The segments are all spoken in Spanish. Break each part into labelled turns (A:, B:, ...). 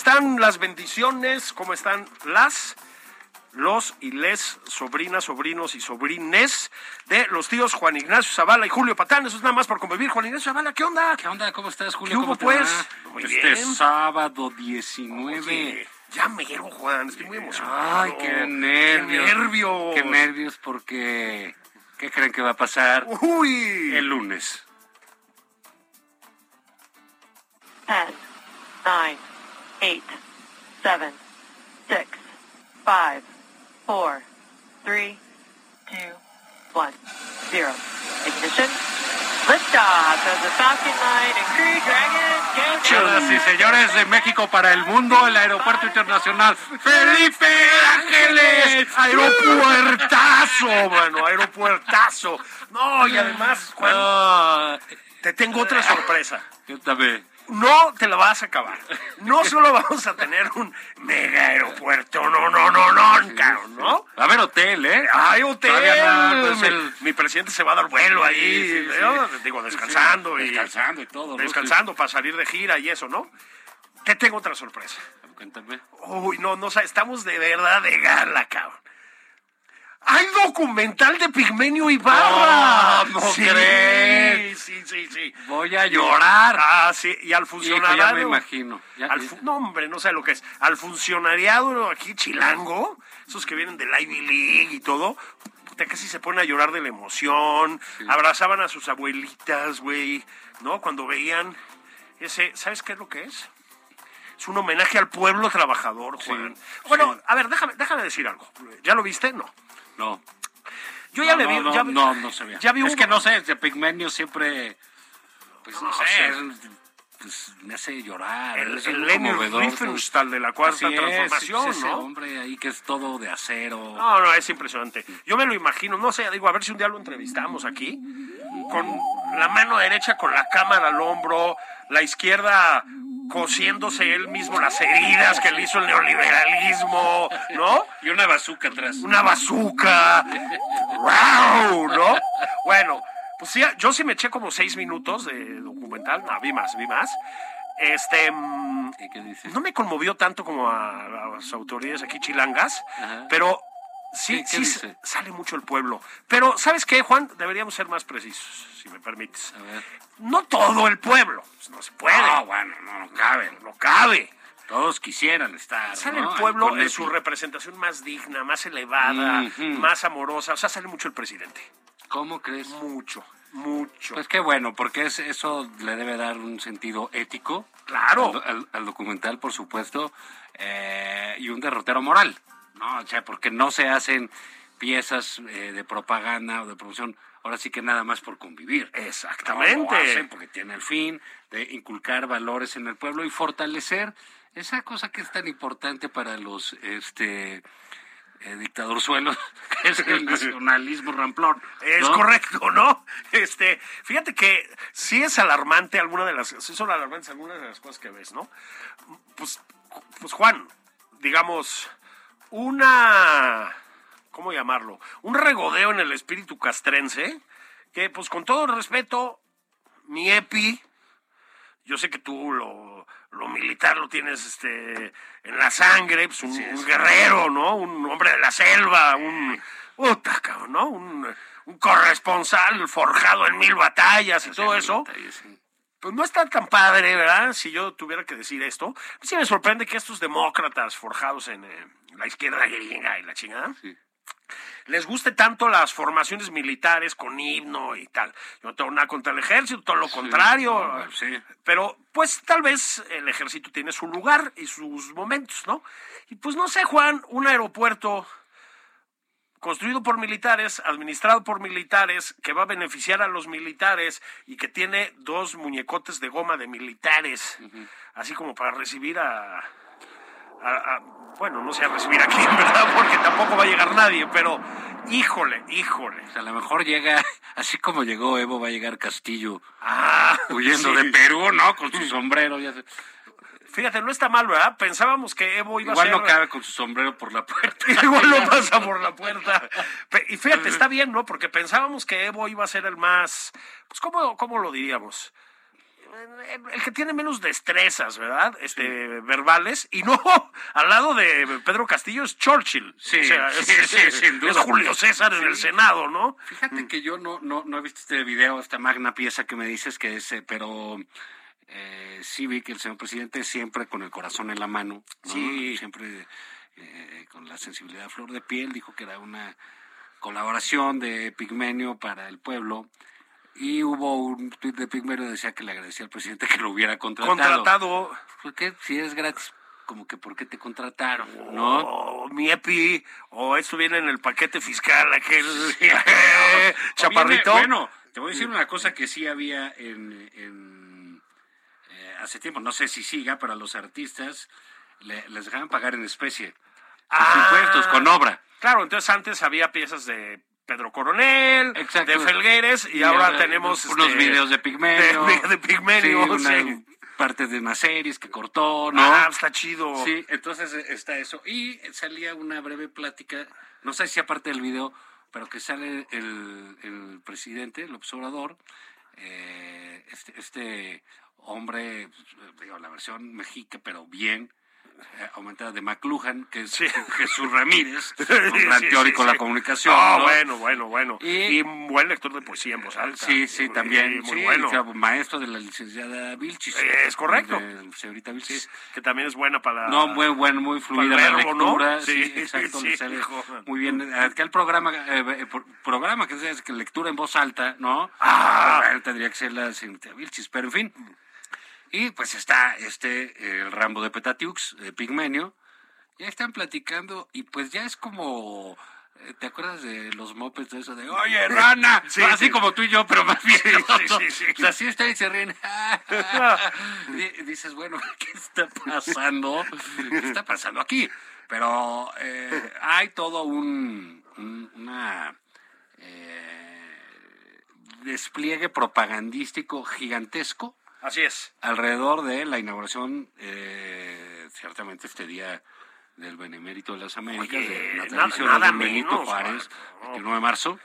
A: Están las bendiciones? ¿Cómo están las, los y les sobrinas, sobrinos y sobrines de los tíos Juan Ignacio Zavala y Julio Patán? Eso es nada más por convivir. Juan Ignacio Zavala, ¿qué onda?
B: ¿Qué onda? ¿Cómo estás, Julio?
A: ¿Qué hubo,
B: ¿Cómo te
A: pues?
B: va?
A: Muy
B: este
A: bien.
B: sábado 19.
A: Oye, ya mero, Juan. Estoy muy emocionado.
B: Ay, qué nervios.
A: Qué nervios.
B: Qué nervios porque... ¿Qué creen que va a pasar
A: Uy.
B: el lunes?
C: 10, 9, 8, 7, 6, 5, 4, 3, 2, 1, 0. Ignition. Liftoff of the Falcon 9 and Crew Dragon
B: Señoras y señores de México para el mundo, el Aeropuerto Internacional Felipe Ángeles.
A: Aeropuertazo, mano, aeropuertazo. No, y además, Juan,
B: Ah,
A: te tengo otra sorpresa.
B: yo también.
A: No te la vas a acabar. No solo vamos a tener un mega aeropuerto, no, no, no, no, cabrón, ¿no?
B: Va a haber hotel, ¿eh?
A: Hay hotel.
B: No, pues,
A: mi,
B: el-
A: mi presidente se va a dar vuelo ahí,
B: Sí, sí, sí.
A: ¿no? digo, descansando y
B: Descansando y todo. ¿no?
A: descansando para salir de gira y eso, ¿no? Te tengo otra sorpresa.
B: Cuéntame.
A: Uy, no, no, sa- estamos de verdad de gala, cabrón. Hay documental de Pigmenio Ibarra.
B: No, ¿cómo crees?
A: Sí, sí, sí.
B: Voy a llorar.
A: Ah, sí, y al
B: Hijo,
A: funcionariado.
B: ya me imagino. Ya-
A: al fu- no, hombre, no sé lo que es. Al funcionariado aquí chilango, esos que vienen del Ivy League y todo, puta, casi se ponen a llorar de la emoción. Abrazaban a sus abuelitas, güey, ¿no? Cuando veían ese, ¿sabes qué es lo que es? Es un homenaje al pueblo trabajador, Juan. bueno,
B: sí.
A: a ver, déjame, déjame decir algo. ¿Ya lo viste? No.
B: No.
A: Yo ya
B: no,
A: le vi.
B: no,
A: ya,
B: no, no, se ve.
A: Ya vi
B: es
A: un-
B: que no sé, de Pigmenio siempre, pues no,
A: No
B: sé,
A: sé.
B: es- pues, me hace llorar.
A: El,
B: es
A: el Lenny
B: conmovedor,
A: Riefenstahl de la cuarta
B: Así es,
A: transformación,
B: es ese
A: ¿no?
B: hombre ahí que es todo de acero.
A: No, no, es impresionante. Yo me lo imagino, no sé, digo, a ver si un día lo entrevistamos aquí, con la mano derecha con la cámara al hombro, la izquierda cosiéndose él mismo las heridas que le hizo el neoliberalismo, ¿no?
B: Y una bazuca atrás.
A: Una bazuca. ¡Wow! ¿No? Bueno, pues sí, yo sí me eché como seis minutos de documental. No, vi más, vi más. Este.
B: ¿Y qué dice?
A: no me conmovió tanto como a, a las autoridades aquí chilangas,
B: Ajá.
A: pero sí,
B: ¿Qué- qué
A: sí
B: dice?
A: sale mucho el pueblo. Pero, ¿sabes qué, Juan? Deberíamos ser más precisos, si me permites.
B: A ver.
A: No todo el pueblo, pues, no se puede.
B: No, bueno, no, no cabe.
A: no cabe.
B: Todos quisieran estar.
A: Sale
B: ¿no?
A: el pueblo en su representación más digna, más elevada, más amorosa. O sea, sale mucho el presidente.
B: ¿Cómo crees?
A: Mucho, mucho.
B: Pues qué bueno, porque es, eso le debe dar un sentido ético.
A: Claro.
B: Al, al- al documental, por supuesto, eh, y un derrotero moral, ¿no? O sea, porque no se hacen piezas eh, de propaganda o de promoción, ahora sí que nada más por convivir.
A: Exactamente.
B: No, lo hacen porque tiene el fin de inculcar valores en el pueblo y fortalecer esa cosa que es tan importante para los este eh, dictadorzuelos, que es el nacionalismo ramplón.
A: Es correcto, ¿no? Este, fíjate que sí es alarmante alguna de las, sí son alarmantes algunas de las cosas que ves, ¿no? Pues, pues Juan, digamos, una, ¿cómo llamarlo? Un regodeo en el espíritu castrense, que pues con todo el respeto, mi EPI, yo sé que tú lo, lo militar lo tienes este en la sangre, pues un, un guerrero, ¿no? Un hombre de la selva, un puta, cabrón, ¿no? Un, un corresponsal forjado en mil batallas y todo eso. Pues no está tan padre, ¿verdad? Si yo tuviera que decir esto. Sí me sorprende que estos demócratas forjados en eh, la izquierda gringa y la chingada les guste tanto las formaciones militares con himno y tal. Yo no tengo nada contra el ejército, todo lo contrario.
B: no, sí.
A: Pero pues tal vez el ejército tiene su lugar y sus momentos, ¿no? Y pues no sé, Juan, un aeropuerto construido por militares, administrado por militares, que va a beneficiar a los militares y que tiene dos muñecotes de goma de militares, así como para recibir a, a- a- bueno, no sé a recibir a quién, ¿verdad? Porque tampoco va a llegar nadie, pero híjole, híjole.
B: O sea, a lo mejor llega, así como llegó Evo, va a llegar Castillo
A: Ah,
B: huyendo
A: sí.
B: de Perú, ¿no? Con su sombrero. Ya sé.
A: Fíjate, no está mal, ¿verdad? Pensábamos que Evo iba
B: Igual
A: a ser...
B: no cabe con su sombrero por la puerta.
A: Igual no pasa por la puerta. Y fíjate, está bien, ¿no? Porque pensábamos que Evo iba a ser el más, pues, ¿cómo, cómo lo diríamos? El el que tiene menos destrezas, ¿verdad? Este, verbales. Y no, al lado de Pedro Castillo es Churchill.
B: Sí,
A: O sea,
B: sí,
A: es,
B: sí,
A: es-
B: sin duda.
A: es Julio César en el Senado, ¿no?
B: Fíjate que yo no, no, no he visto este video, esta magna pieza que me dices que es, eh, pero eh, sí vi que el señor presidente siempre con el corazón en la mano, ¿no?
A: Sí.
B: siempre eh, con la sensibilidad a flor de piel, dijo que era una colaboración de Pigmenio para el pueblo. Y hubo un tuit de Pigmenio que decía que le agradecía al presidente que lo hubiera contratado.
A: Contratado.
B: ¿Por qué? Si es gratis, como que ¿por qué te contrataron? ¿No?
A: O mi EPI, o esto viene en el paquete fiscal, aquel chaparrito.
B: Viene- bueno, te voy a decir una cosa que sí había en, en, hace tiempo, no sé si siga, pero a los artistas le- les dejaban pagar en especie. Sus
A: Ah.
B: impuestos, con obra.
A: Claro, entonces antes había piezas de Pedro Coronel,
B: Exacto.
A: de Felgueres, y,
B: Y
A: ahora
B: ahora
A: tenemos
B: unos
A: este,
B: videos de Pigmenio.
A: De, de Pigmenio,
B: Sí, una-
A: sí.
B: parte de unas series que cortó, ¿no?
A: Ah, está chido.
B: Sí, entonces eh, está eso. Y salía una breve plática, no sé si aparte del video, pero que sale el, el presidente, el observador, eh, este, este hombre, pues, digo, la versión mexica, pero bien, eh, aumentada de McLuhan, que es
A: Sí.
B: Jesús Ramírez, un gran
A: sí,
B: teórico
A: sí,
B: de la comunicación. ¿no?
A: bueno, bueno, bueno.
B: Y-
A: Y, un buen lector de poesía en voz alta.
B: Sí, sí, también.
A: muy bueno.
B: o sea, maestro de la licenciada Vilchis.
A: Es correcto.
B: De señorita Vilchis.
A: Que también es buena para...
B: No, muy bueno, muy fluida la lectura. Sí,
A: Sí,
B: exacto, muy bien. Aquel programa, eh, pro- programa que es que lectura en voz alta, ¿no?
A: Ah.
B: Tendría que ser la señorita Vilchis, pero en fin. Y pues está este, el Rambo de Petatiux, de Pigmenio. Ya están platicando y pues ya es como... eh, ¿Te acuerdas de los mopeds de eso de, oye, rana?
A: Sí,
B: Así
A: sí.
B: como tú y yo, pero más bien. Así está y se ríen. Di- dices, bueno, ¿qué está pasando? ¿Qué está pasando aquí? Pero eh, hay todo un, un- una eh, despliegue propagandístico gigantesco
A: Así es.
B: alrededor de la inauguración, eh, ciertamente este día del Benemérito de las Américas,
A: Oye,
B: de la tradición de
A: nada
B: don Benito
A: menos,
B: Juárez,
A: mano.
B: 29 de marzo.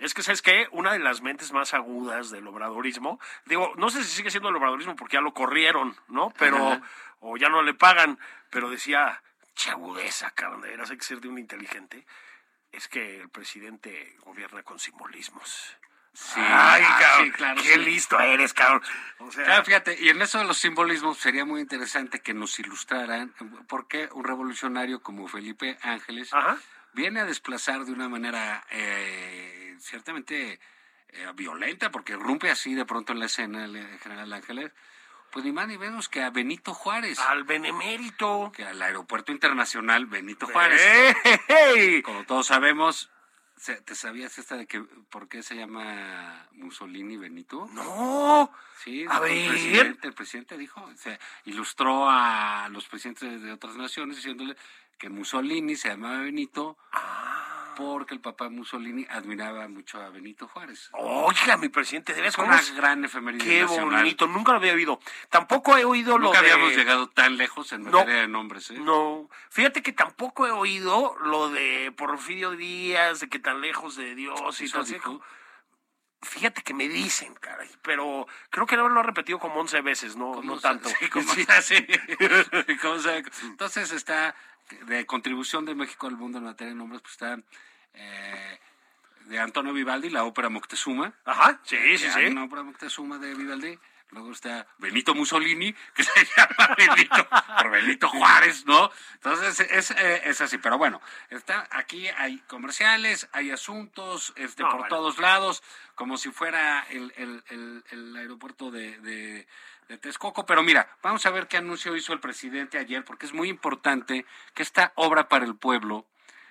A: Es que, ¿sabes qué? Una de las mentes más agudas del obradorismo, digo, no sé si sigue siendo el obradorismo porque ya lo corrieron, ¿no? Pero,
B: Ajá.
A: o ya no le pagan, pero decía, che agudeza, cabrón, de veras hay que ser de un inteligente. Es que el presidente gobierna con simbolismos.
B: Sí,
A: Ay,
B: ah,
A: cabrón,
B: sí, claro,
A: qué
B: sí.
A: listo eres, cabrón. O sea,
B: Claro, fíjate, y en eso de los simbolismos sería muy interesante que nos ilustraran por qué un revolucionario como Felipe Ángeles
A: Ajá.
B: viene a desplazar de una manera eh, ciertamente eh, violenta, porque rompe así de pronto en la escena el eh, general Ángeles, pues ni más ni menos que a Benito Juárez,
A: al benemérito.
B: que al aeropuerto internacional Benito Juárez.
A: ¡Ey!
B: Como todos sabemos, ¿te sabías esta de que por qué se llama Mussolini Benito?
A: No.
B: Sí,
A: A
B: dijo
A: ver.
B: El, presidente, el presidente dijo, se ilustró a los presidentes de otras naciones diciéndole que Mussolini se llamaba Benito porque el papá Mussolini admiraba mucho a Benito Juárez.
A: Oiga, mi presidente, debes
B: Es
A: cómo
B: una gran efeméride
A: Qué
B: nacional.
A: bonito, nunca lo había oído. Tampoco he oído lo
B: Nunca
A: de...
B: habíamos llegado tan lejos en
A: No.
B: materia de nombres. ¿eh?
A: No, fíjate que tampoco he oído lo de Porfirio Díaz, de que tan lejos de Dios y todo eso. Fíjate que me dicen, caray, pero creo que lo ha repetido como 11 veces, no,
B: ¿Cómo
A: no tanto.
B: sí, ¿cómo
A: Sí.
B: se- sí. ¿Cómo se- Entonces está de contribución de México al mundo en materia de nombres, pues está eh, de Antonio Vivaldi, la ópera Moctezuma.
A: Ajá, sí, sí,
B: que
A: sí.
B: hay Una ópera Moctezuma de Vivaldi. Luego está Benito Mussolini, que se llama Benito, por Benito Juárez, ¿no? Entonces es, eh, es así. Pero bueno, está aquí hay comerciales, hay asuntos este,
A: No,
B: por
A: bueno.
B: todos lados, como si fuera el, el- el- el aeropuerto de, de, de Texcoco. Pero mira, vamos a ver qué anuncio hizo el presidente ayer, porque es muy importante que esta obra para el pueblo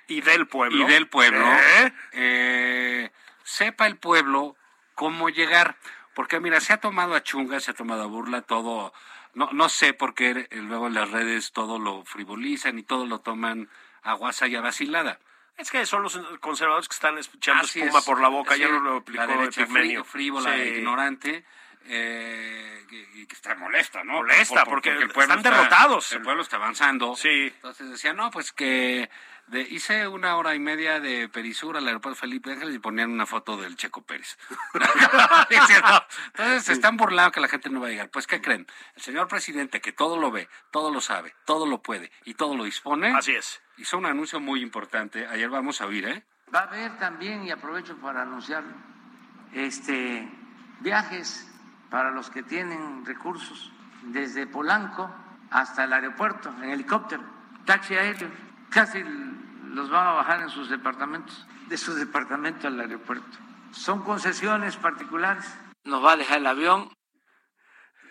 A: Y del pueblo.
B: y del pueblo,
A: ¿Eh?
B: eh, sepa el pueblo cómo llegar. Porque mira, se ha tomado a chunga, se ha tomado a burla todo. No, no sé por qué luego en las redes todo lo frivolizan y todo lo toman a guasa y a vacilada.
A: Es que son los conservadores que están echando
B: Así
A: espuma
B: es.
A: por la boca,
B: Sí,
A: ya no lo aplicó
B: la derecha frívola,
A: Sí.
B: ignorante, eh, y que está molesta, ¿no?
A: Molesta, porque están derrotados.
B: El pueblo está avanzando.
A: Sí.
B: Entonces decía, no, pues que de- hice una hora y media de Perisur al aeropuerto Felipe Ángeles y ponían una foto del Checo Pérez. Entonces se están burlando que la gente no va a llegar. Pues, ¿qué creen? El señor presidente, que todo lo ve, todo lo sabe, todo lo puede y todo lo dispone,
A: Así es.
B: hizo un anuncio muy importante. Ayer vamos a oír, ¿eh?
D: Va a haber también, y aprovecho para anunciarlo, este, viajes para los que tienen recursos desde Polanco hasta el aeropuerto en helicóptero, taxi aéreo. Casi los van a bajar en sus departamentos, de su departamento al aeropuerto. Son concesiones particulares. Nos va a dejar el avión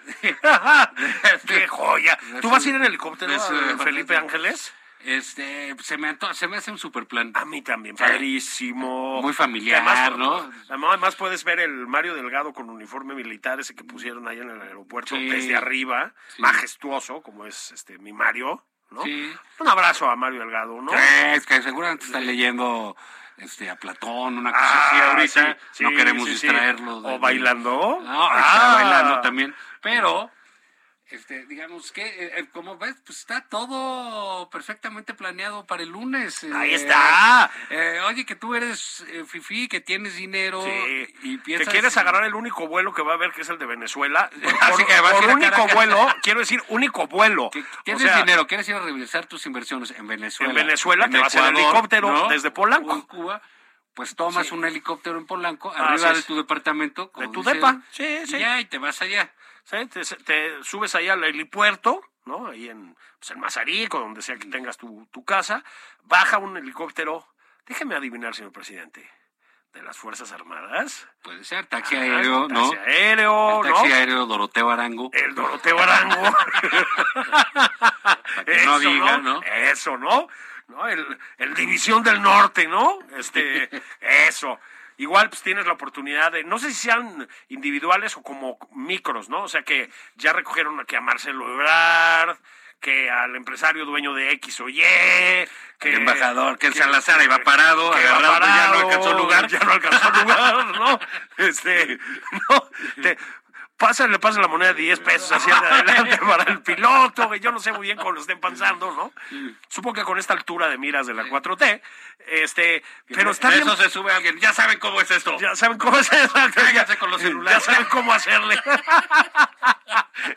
A: ¡Qué joya! ¿Tú vas a ir en helicóptero,
B: departamento.
A: Felipe Ángeles?
B: Este, se me, anto- se me hace un super plan.
A: A mí también, padrísimo.
B: Muy familiar,
A: además,
B: ¿no?
A: Además puedes ver el Mario Delgado con uniforme militar, ese que pusieron ahí en el aeropuerto,
B: Sí.
A: desde arriba,
B: Sí.
A: majestuoso, como es este mi Mario, ¿no?
B: Sí.
A: Un abrazo a Mario Delgado, ¿no?
B: Es que seguramente está leyendo este, a Platón, una cosa
A: Ah,
B: así ahorita.
A: sí, sí,
B: no queremos
A: sí,
B: distraerlo. de-
A: ¿O bailando?
B: No, está
A: Ah.
B: bailando también. Pero, este, digamos que, eh, eh, como ves, pues está todo perfectamente planeado para el lunes. eh,
A: Ahí está.
B: eh, oye, que tú eres eh, fifí, que tienes dinero
A: Sí.
B: y piensas...
A: quieres agarrar el único vuelo que va a haber, que es el de Venezuela. Por,
B: Así que vas a
A: por único vuelo, quiero decir único vuelo.
B: que
A: O
B: tienes
A: sea,
B: dinero, quieres ir a revisar tus inversiones en Venezuela.
A: En Venezuela te vas en helicóptero desde Polanco.
B: o en Cuba, pues tomas
A: Sí.
B: un helicóptero en Polanco, arriba de tu departamento. como
A: De tu
B: dice
A: depa. Sí, sí.
B: Ya, y te vas allá.
A: ¿Sí? Te, te subes ahí al helipuerto, ¿no? Ahí en, pues en Mazarico, donde sea que tengas tu, tu casa. Baja un helicóptero. Déjeme adivinar, señor presidente. De las Fuerzas Armadas.
B: Puede ser, taxi
A: Ah,
B: aéreo,
A: taxi
B: ¿no?
A: aéreo,
B: El taxi
A: ¿no?
B: aéreo Doroteo Arango.
A: El Doroteo Arango.
B: que no diga, ¿no?
A: Eso, ¿no? ¿No? El, el División del Norte, ¿no? Este, eso. Igual pues tienes la oportunidad de, no sé si sean individuales o como micros, ¿no? O sea que ya recogieron aquí a Marcelo Ebrard, que al empresario dueño de X o Y, que
B: El embajador, que el Salazar iba parado,
A: que
B: agarrado, ya no
A: parado,
B: alcanzó lugar.
A: Ya no alcanzó lugar, ¿no? Este, no, te, pásale, pasa la moneda de 10 pesos hacia adelante para el piloto, que yo no sé muy bien cómo lo estén pensando, ¿no? Supongo que con esta altura de miras de la 4T, este, pero está bien.
B: eso se sube alguien. Ya saben cómo es esto.
A: Ya saben cómo es eso.
B: Cáiganse con los celulares.
A: Ya saben cómo hacerle.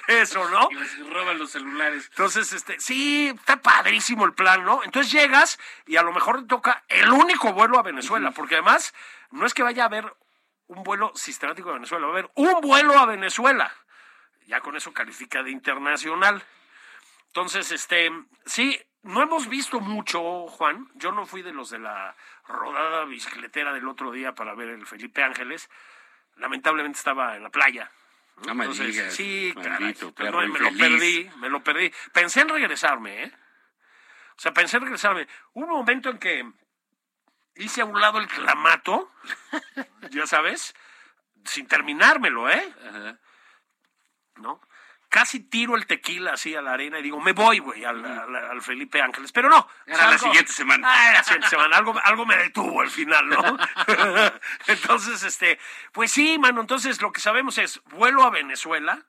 A: Eso, ¿no?
B: Y les roban los celulares.
A: Entonces, este, sí, está padrísimo el plan, ¿no? Entonces llegas y a lo mejor te toca el único vuelo a Venezuela, porque además no es que vaya a haber un vuelo sistemático a Venezuela, va a haber un vuelo a Venezuela. Ya con eso califica de internacional. Entonces, este, sí, no hemos visto mucho, Juan. Yo no fui de los de la rodada bicicletera del otro día para ver el Felipe Ángeles. Lamentablemente estaba en la playa.
B: No me
A: Entonces,
B: digas,
A: Sí, caray. no, me lo perdí, me lo perdí. Pensé en regresarme, ¿eh? O sea, pensé en regresarme. Hubo un momento en que hice a un lado el clamato, ya sabes, sin terminármelo, ¿eh?
B: Ajá.
A: ¿No? Casi tiro el tequila así a la arena y digo, me voy, güey, al, al- al Felipe Ángeles. Pero no.
B: Era la siguiente semana.
A: Ah, la siguiente semana. Algo, algo me detuvo al final, ¿no? entonces, este, pues sí, mano. Entonces, lo que sabemos es, vuelo a Venezuela.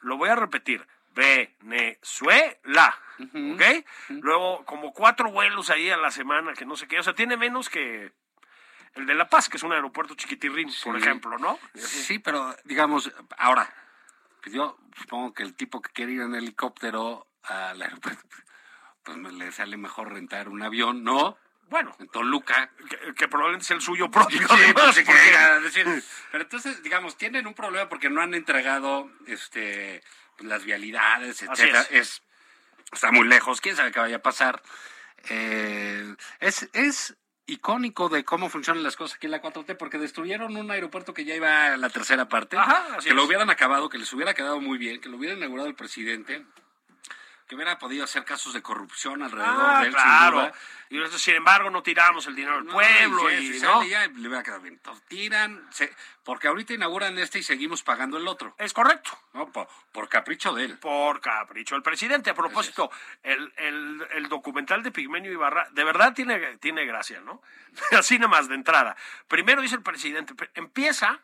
A: Lo voy a repetir. Venezuela. ¿Ok? Luego, como cuatro vuelos ahí a la semana, que no sé qué. O sea, tiene menos que El de La Paz, que es un aeropuerto chiquitirrín, por ejemplo, ¿no?
B: Sí, pero digamos, ahora, yo supongo que el tipo que quiere ir en helicóptero al aeropuerto, pues le sale mejor rentar un avión, ¿no?
A: Bueno,
B: En Toluca.
A: que, que probablemente sea el suyo propio.
B: Sí,
A: además,
B: pues,
A: porque-
B: decir. Pero entonces, digamos, tienen un problema porque no han entregado este pues, las vialidades, etcétera.
A: es.
B: Es. Está muy lejos, quién sabe qué vaya a pasar. Eh, es, es icónico de cómo funcionan las cosas aquí en la 4T, porque destruyeron un aeropuerto que ya iba a la tercera parte,
A: Ajá,
B: que lo hubieran acabado, que les hubiera quedado muy bien, que lo hubiera inaugurado el presidente, que hubiera podido hacer casos de corrupción alrededor
A: Ah,
B: de él, sin
A: claro.
B: duda.
A: Y sin embargo, no tiramos el dinero del
B: No,
A: pueblo.
B: y,
A: y, ¿no?
B: ya, le hubiera quedado bien. Entonces, tiran, se- porque ahorita inauguran este y seguimos pagando el otro,
A: Es correcto.
B: ¿no? Por, por capricho de él.
A: Por capricho. El presidente, a propósito, el, el, el documental de Pigmenio Ibarra, de verdad tiene, tiene gracia, ¿no? Así nada más de entrada. Primero dice el presidente, empieza,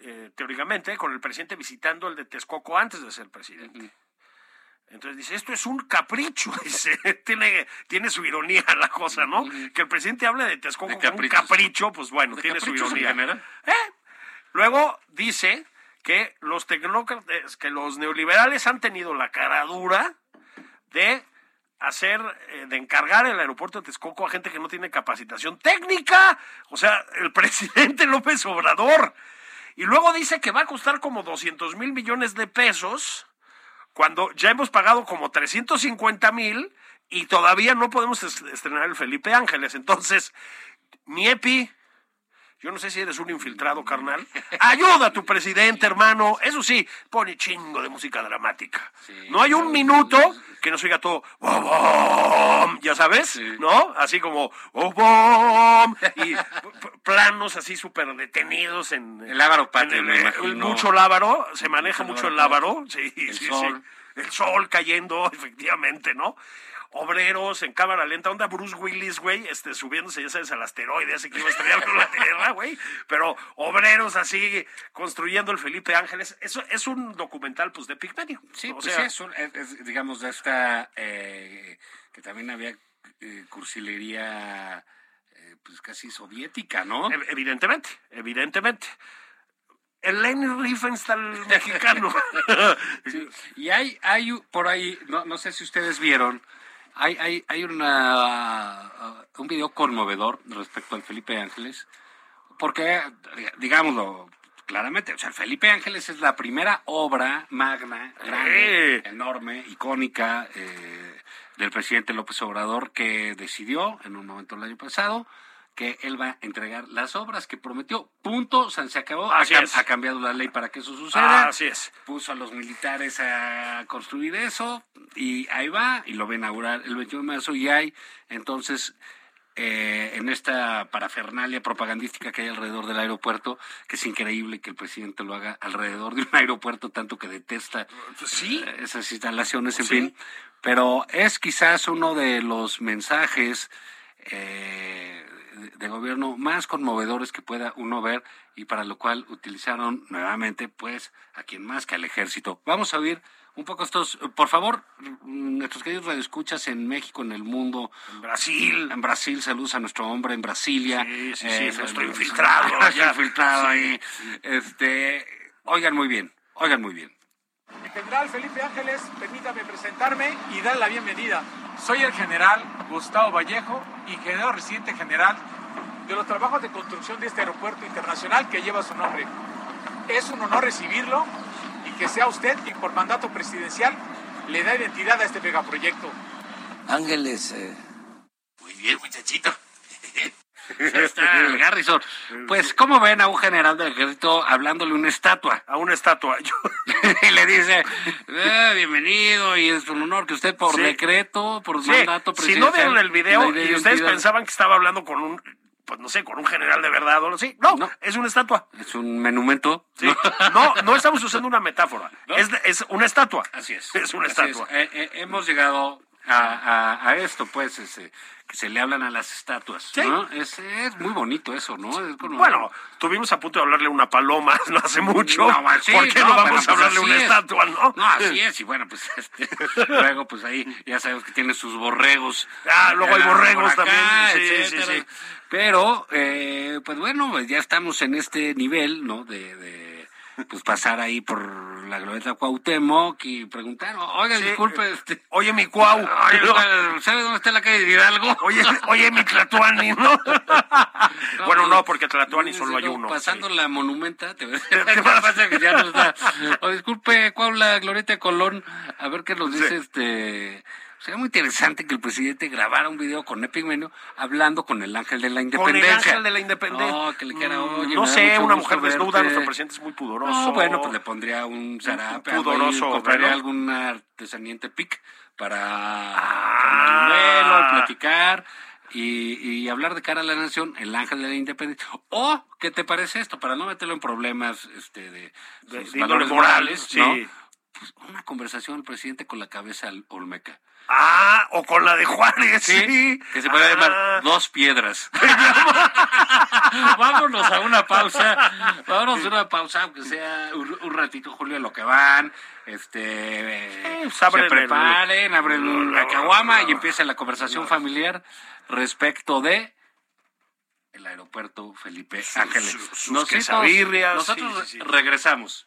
A: eh, teóricamente, con el presidente visitando el de Texcoco antes de ser presidente. Entonces dice, esto es un capricho, dice, tiene, tiene su ironía la cosa, ¿no? Que el presidente hable de Texcoco como un capricho, pues bueno,
B: ¿De
A: tiene su ironía. ¿Eh? Luego dice que los tecnócratas, que los neoliberales han tenido la cara dura de hacer, eh, de encargar el aeropuerto de Texcoco a gente que no tiene capacitación técnica. O sea, el presidente López Obrador. Y luego dice que va a costar como 200 mil millones de pesos cuando ya hemos pagado como 350 mil y todavía no podemos est- estrenar el Felipe Ángeles. Entonces, mi EPI, yo no sé si eres un infiltrado, carnal. Ayuda a tu presidente, hermano. Eso sí, pone chingo de música dramática. No hay un minuto que no se oiga todo, "Oh, bom", ya sabes, ¿no? Así como, "Oh, bom", y planos así súper detenidos en...
B: El Ávaro Patrio,
A: en
B: me imagino.
A: Mucho lábaro, se maneja
B: Mucho
A: mucho el
B: lábaro
A: lábaro. Sí,
B: El
A: sí,
B: sol.
A: sí. El sol cayendo, efectivamente, ¿no? Obreros en cámara lenta, onda Bruce Willis, güey, este, subiéndose, ya sabes, al asteroide, ese que iba a estrellar con la Tierra, güey. Pero obreros así, construyendo el Felipe Ángeles. Eso es un documental, pues, de Pigmenio.
B: Sí,
A: o
B: pues
A: sea,
B: sí, es, un- es- es, digamos, de esta, eh, que también había eh, cursilería, eh, pues casi soviética, ¿no?
A: ev- evidentemente, evidentemente. El Lenny Riefenstahl mexicano.
B: Sí, Y hay, hay por ahí, no, no sé si ustedes vieron, hay, hay, hay una, uh, un video conmovedor respecto al Felipe Ángeles, porque, digámoslo claramente, o sea, el Felipe Ángeles es la primera obra magna, grande, enorme, icónica eh, del presidente López Obrador, que decidió en un momento el año pasado que él va a entregar las obras que prometió. Punto, se acabó. Ha,
A: Así
B: cam-
A: es.
B: ha cambiado la ley para que eso suceda
A: Así es.
B: puso a los militares a construir eso y ahí va y lo va a inaugurar el 21 de marzo y hay entonces eh, en esta parafernalia propagandística que hay alrededor del aeropuerto que es increíble que el presidente lo haga alrededor de un aeropuerto tanto que detesta
A: Sí.
B: eh, esas instalaciones en
A: Sí.
B: fin pero es quizás uno de los mensajes eh, de- gobierno más conmovedores que pueda uno ver y para lo cual utilizaron nuevamente pues a quien más que al ejército. Vamos a oír un poco estos, por favor, nuestros queridos radioescuchas en México, en el mundo,
A: En Brasil.
B: en Brasil, saludos a nuestro hombre en Brasilia.
A: Sí, sí, sí,
B: Eh,
A: nuestro infiltrado, ya.
B: infiltrado ahí. Este, oigan muy bien, oigan muy bien.
E: General Felipe Ángeles, permítame presentarme y dar la bienvenida. Soy el general Gustavo Vallejo, ingeniero residente general de los trabajos de construcción de este aeropuerto internacional que lleva su nombre. Es un honor recibirlo y que sea usted quien por mandato presidencial le da identidad a este megaproyecto.
D: Ángeles, eh,
B: Muy bien, muchachito. Está el Garrison. Pues, ¿cómo ven a un general del ejército hablándole una estatua?
A: A una estatua. Yo-
B: y le dice, "Eh, bienvenido, y es un honor que usted por
A: Sí.
B: decreto, por
A: Sí,
B: mandato
A: si no
B: presidencial...
A: vieron el video y ustedes
B: identidad".
A: pensaban que estaba hablando con un, pues no sé, con un general de verdad o no sé. No,
B: No.
A: es una estatua.
B: Es un monumento.
A: Sí. No, no estamos usando una metáfora.
B: ¿No?
A: Es, una estatua.
B: Así es.
A: Es una
B: Así
A: estatua.
B: Eh, eh, hemos llegado a, a- a esto, pues, ese, que se le hablan a las estatuas,
A: Sí.
B: ¿no? Es, es muy bonito eso, ¿no? Es como-
A: Bueno, tuvimos a punto de hablarle a una paloma no hace mucho.
B: No, sí,
A: ¿Por qué no,
B: no,
A: vamos a hablarle a
B: pues
A: una
B: es.
A: estatua, no?
B: No, así es, y bueno, pues este, luego pues ahí ya sabemos que tiene sus borregos.
A: Ah, luego hay borregos
B: acá,
A: también, sí, sí, sí.
B: Pero, eh, pues bueno, pues ya estamos en este nivel, ¿no? De, de pues pasar ahí por la glorieta Cuauhtémoc y preguntar, oiga,
A: Sí.
B: disculpe, este...
A: Oye, mi cuau.
B: oiga, ¿Sabe dónde está la calle de Hidalgo?
A: Oye, oye, mi Tlatuani, ¿no? bueno, no, porque Tlatuani solo hay
B: no,
A: uno.
B: Pasando
A: sí.
B: la monumenta, te ves. ¿Qué pasa que ya no está? O disculpe, ¿cuál la Glorieta Colón? A ver qué nos dice
A: Sí.
B: este. Sería muy interesante que el presidente grabara un video con Epic Menú hablando con el ángel de la
A: Con el
B: independencia.
A: ángel de la independencia.
B: No, que le quiera,
A: Mm,
B: oye,
A: No sé, una mujer desnuda, nuestro presidente es muy pudoroso.
B: No, bueno, pues le pondría un zarape, ahí,
A: Pudoroso,
B: compraría artesanía en Tepic para
A: Ah.
B: velo, platicar y, y hablar de cara a la nación, el ángel de la independencia. O, ¿qué te parece esto? Para no meterlo en problemas este, de,
A: De-
B: sus
A: de
B: valores morales,
A: sí.
B: ¿no? Pues una conversación el presidente con la cabeza al Olmeca.
A: Ah, o con la de Juárez, sí.
B: Que se puede
A: Ah.
B: llamar Dos Piedras. Vámonos a una pausa. Vámonos a una pausa, aunque sea un, un ratito, Julio, lo que van. Este,
A: pues,
B: se preparen, abren la caguama y empieza la conversación familiar respecto de el aeropuerto Felipe Ángeles.
A: sus- sus
B: Nosotros-
A: quesabirrias,
B: Nosotros
A: sí, sí.
B: regresamos.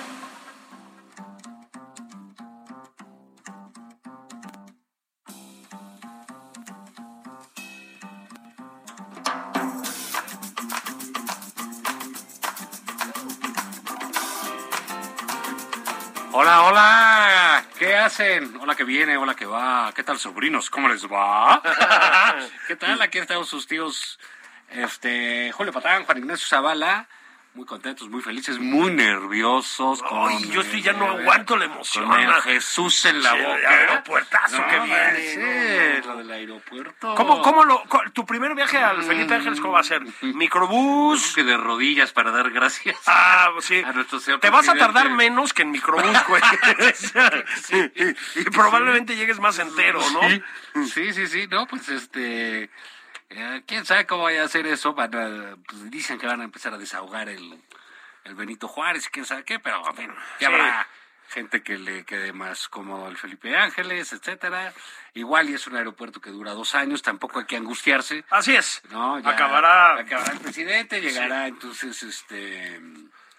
B: Hola, hola, ¿qué hacen? Hola que viene, hola que va. ¿Qué tal, sobrinos? ¿Cómo les va? ¿Qué tal? Aquí están sus tíos, este, Julio Patán, Juan Ignacio Zavala. Muy contentos, muy felices, muy nerviosos. con,
A: Ay, yo estoy ya no aguanto la emoción.
B: Con el Jesús en la
A: Sí, el
B: boca.
A: aeropuertazo que
B: No,
A: viene,
B: Sí, lo del aeropuerto.
A: ¿Cómo, cómo lo, tu primer viaje al Felipe Ángeles, cómo va a ser? ¿Microbús?
B: que de rodillas para dar gracias.
A: Ah, sí.
B: A nuestro señor
A: Te vas a tardar menos que en microbús, güey. y, y probablemente llegues más entero, ¿no?
B: Sí, sí, sí, sí, no, pues este, eh, quién sabe cómo vaya a hacer eso, van a- pues, dicen que van a empezar a desahogar el, el Benito Juárez, quién sabe qué, pero en fin, ya
A: Sí.
B: habrá gente que le quede más cómodo al Felipe Ángeles, etcétera. Igual y es un aeropuerto que dura dos años, tampoco hay que angustiarse.
A: Así es.
B: No, ya
A: Acabará.
B: acabará el presidente, llegará entonces este